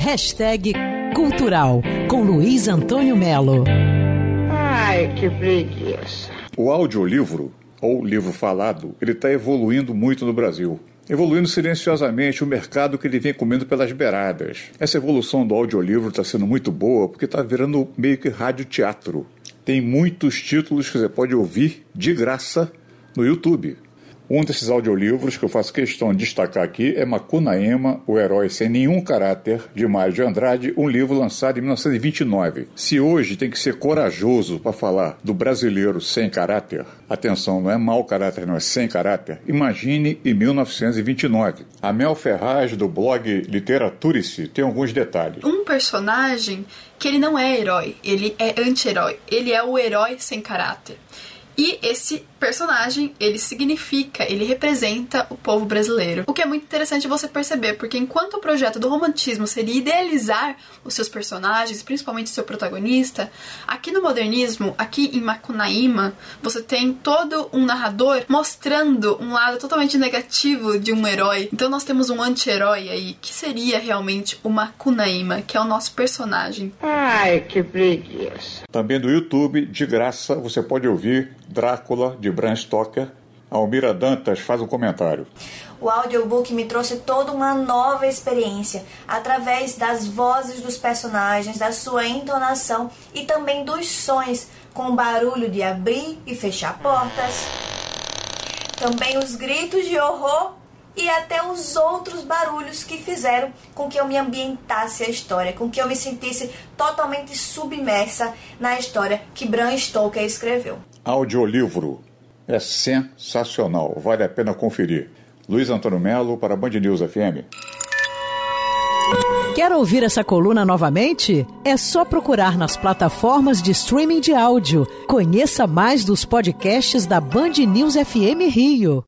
Hashtag Cultural com Luiz Antônio Melo. Ai, que preguiça. O audiolivro, ou livro falado, ele está evoluindo muito no Brasil. Evoluindo silenciosamente o mercado que ele vem comendo pelas beiradas. Essa evolução do audiolivro está sendo muito boa porque está virando meio que rádio-teatro. Tem muitos títulos que você pode ouvir de graça no YouTube. Um desses audiolivros que eu faço questão de destacar aqui é Macunaíma, o herói sem nenhum caráter, de Mário de Andrade, um livro lançado em 1929. Se hoje tem que ser corajoso para falar do brasileiro sem caráter, atenção, não é mau caráter, não é sem caráter, imagine em 1929. A Mel Ferraz, do blog Literaturice, tem alguns detalhes. Um personagem que ele não é herói, ele é anti-herói, ele é o herói sem caráter. E esse personagem, ele significa, ele representa o povo brasileiro. O que é muito interessante você perceber, porque enquanto o projeto do romantismo seria idealizar os seus personagens, principalmente o seu protagonista, aqui no modernismo, aqui em Macunaíma, você tem todo um narrador mostrando um lado totalmente negativo de um herói. Então nós temos um anti-herói aí, que seria realmente o Macunaíma, que é o nosso personagem. Ai, que preguiça. Também do YouTube, de graça, você pode ouvir Drácula de Bram Stoker. Almira Dantas faz um comentário. O audiobook me trouxe toda uma nova experiência, através das vozes dos personagens, da sua entonação e também dos sons, com o barulho de abrir e fechar portas. Também os gritos de horror e até os outros barulhos que fizeram com que eu me ambientasse a história, com que eu me sentisse totalmente submersa na história que Bram Stoker escreveu. Audiolivro é sensacional, vale a pena conferir. Luiz Antônio Melo para Band News FM. Quer ouvir essa coluna novamente? É só procurar nas plataformas de streaming de áudio. Conheça mais dos podcasts da Band News FM Rio.